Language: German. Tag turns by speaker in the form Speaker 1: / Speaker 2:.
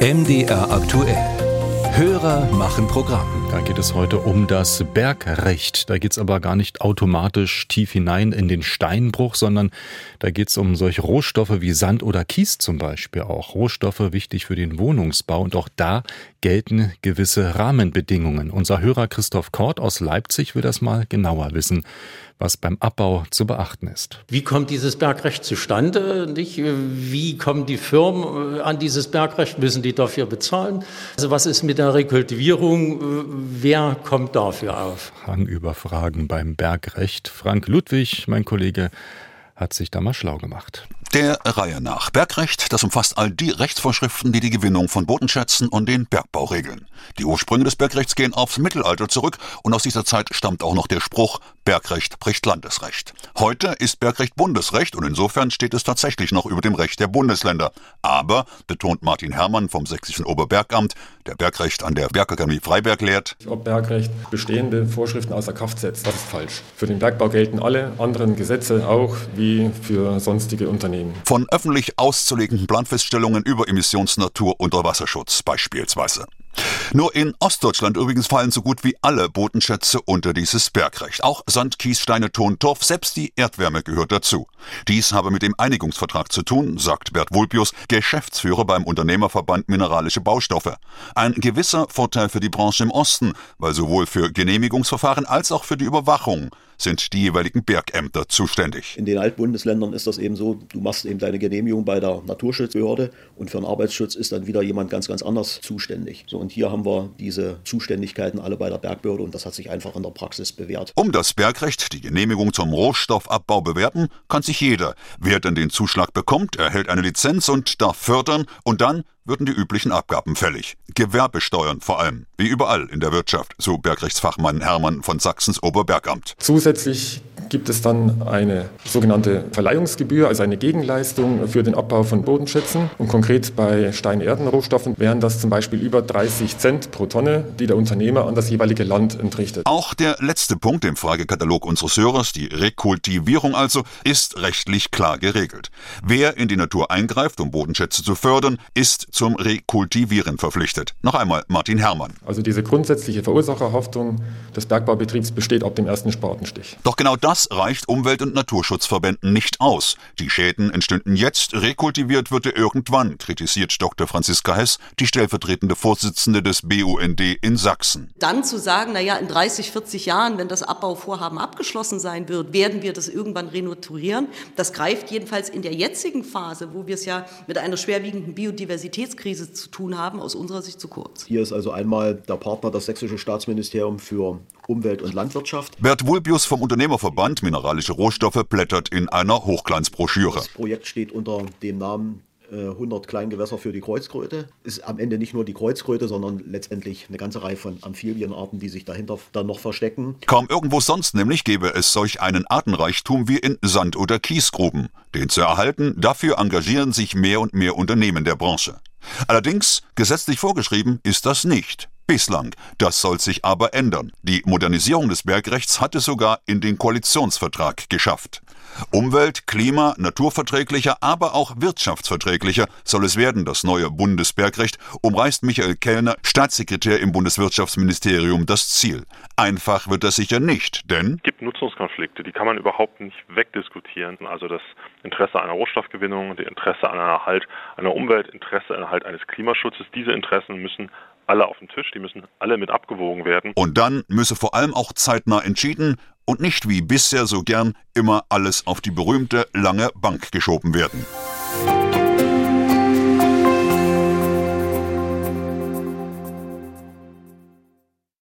Speaker 1: MDR aktuell. Hörer machen Programm.
Speaker 2: Da geht es heute um das Bergrecht. Da geht es aber gar nicht automatisch tief hinein in den Steinbruch, sondern da geht es um solche Rohstoffe wie Sand oder Kies zum Beispiel auch. Rohstoffe wichtig für den Wohnungsbau und auch da gelten gewisse Rahmenbedingungen. Unser Hörer Christoph Kort aus Leipzig will das mal genauer wissen was beim Abbau zu beachten ist.
Speaker 3: Wie kommt dieses Bergrecht zustande? Nicht? Wie kommen die Firmen an dieses Bergrecht? Müssen die dafür bezahlen? Also was ist mit der Rekultivierung? Wer kommt dafür auf?
Speaker 2: Hang über Fragen beim Bergrecht. Frank Ludwig, mein Kollege, hat sich da mal schlau gemacht.
Speaker 4: Der Reihe nach. Bergrecht, das umfasst all die Rechtsvorschriften, die die Gewinnung von Bodenschätzen und den Bergbau regeln. Die Ursprünge des Bergrechts gehen aufs Mittelalter zurück und aus dieser Zeit stammt auch noch der Spruch, Bergrecht bricht Landesrecht. Heute ist Bergrecht Bundesrecht und insofern steht es tatsächlich noch über dem Recht der Bundesländer. Aber, betont Martin Herrmann vom Sächsischen Oberbergamt, der Bergrecht an der Bergakademie Freiberg lehrt,
Speaker 5: ob Bergrecht bestehende Vorschriften außer Kraft setzt, das ist falsch. Für den Bergbau gelten alle anderen Gesetze auch wie für sonstige Unternehmen nehmen.
Speaker 4: Von öffentlich auszulegenden Planfeststellungen über Emissions-, Natur- und Wasserschutz beispielsweise. Nur in Ostdeutschland übrigens fallen so gut wie alle Bodenschätze unter dieses Bergrecht. Auch Sand, Kies, Steine, Ton, Torf, selbst die Erdwärme gehört dazu. Dies habe mit dem Einigungsvertrag zu tun, sagt Bert Vulpius, Geschäftsführer beim Unternehmerverband Mineralische Baustoffe. Ein gewisser Vorteil für die Branche im Osten, weil sowohl für Genehmigungsverfahren als auch für die Überwachung sind die jeweiligen Bergämter zuständig.
Speaker 6: In den Altbundesländern ist das eben so, du machst eben deine Genehmigung bei der Naturschutzbehörde und für den Arbeitsschutz ist dann wieder jemand ganz, ganz anders zuständig. So, und hier haben wir diese Zuständigkeiten alle bei der Bergbehörde und das hat sich einfach in der Praxis bewährt.
Speaker 4: Um das Bergrecht, die Genehmigung zum Rohstoffabbau bewerten, kann sich jeder. Wer denn den Zuschlag bekommt, erhält eine Lizenz und darf fördern und dann würden die üblichen Abgaben fällig. Gewerbesteuern vor allem, wie überall in der Wirtschaft, so Bergrechtsfachmann Hermann von Sachsens Oberbergamt.
Speaker 5: Zusätzlich gibt es dann eine sogenannte Verleihungsgebühr, also eine Gegenleistung für den Abbau von Bodenschätzen. Und konkret bei Stein-Erden-Rohstoffen wären das zum Beispiel über 30 Cent pro Tonne, die der Unternehmer an das jeweilige Land entrichtet.
Speaker 4: Auch der letzte Punkt im Fragekatalog unseres Hörers, die Rekultivierung also, ist rechtlich klar geregelt. Wer in die Natur eingreift, um Bodenschätze zu fördern, ist zum Rekultivieren verpflichtet. Noch einmal Martin Herrmann.
Speaker 5: Also diese grundsätzliche Verursacherhaftung des Bergbaubetriebs besteht ab dem ersten Spatenstich.
Speaker 4: Doch genau das das reicht Umwelt- und Naturschutzverbänden nicht aus. Die Schäden entstünden jetzt, rekultiviert wird er irgendwann, kritisiert Dr. Franziska Hess, die stellvertretende Vorsitzende des BUND in Sachsen.
Speaker 7: Dann zu sagen, naja, in 30, 40 Jahren, wenn das Abbauvorhaben abgeschlossen sein wird, werden wir das irgendwann renaturieren. Das greift jedenfalls in der jetzigen Phase, wo wir es ja mit einer schwerwiegenden Biodiversitätskrise zu tun haben, aus unserer Sicht zu kurz.
Speaker 6: Hier ist also einmal der Partner das Sächsische Staatsministerium für Umwelt und Landwirtschaft.
Speaker 4: Bert Wulbius vom Unternehmerverband Mineralische Rohstoffe blättert in einer Hochglanzbroschüre.
Speaker 6: Das Projekt steht unter dem Namen 100 äh, Kleingewässer für die Kreuzkröte. Ist am Ende nicht nur die Kreuzkröte, sondern letztendlich eine ganze Reihe von Amphibienarten, die sich dahinter dann noch verstecken.
Speaker 4: Kaum irgendwo sonst nämlich gäbe es solch einen Artenreichtum wie in Sand- oder Kiesgruben. Den zu erhalten, dafür engagieren sich mehr und mehr Unternehmen der Branche. Allerdings, gesetzlich vorgeschrieben ist das nicht. Bislang. Das soll sich aber ändern. Die Modernisierung des Bergrechts hat es sogar in den Koalitionsvertrag geschafft. Umwelt-, Klima-, naturverträglicher, aber auch wirtschaftsverträglicher soll es werden, das neue Bundesbergrecht, umreißt Michael Kellner, Staatssekretär im Bundeswirtschaftsministerium, das Ziel. Einfach wird das sicher nicht, denn
Speaker 8: es gibt Nutzungskonflikte, die kann man überhaupt nicht wegdiskutieren. Also das Interesse einer Rohstoffgewinnung, das Interesse an Erhalt einer Umwelt, Interesse an Erhalt eines Klimaschutzes, diese Interessen müssen alle auf den Tisch, die müssen alle mit abgewogen werden.
Speaker 4: Und dann müsse vor allem auch zeitnah entschieden und nicht wie bisher so gern immer alles auf die berühmte lange Bank geschoben werden.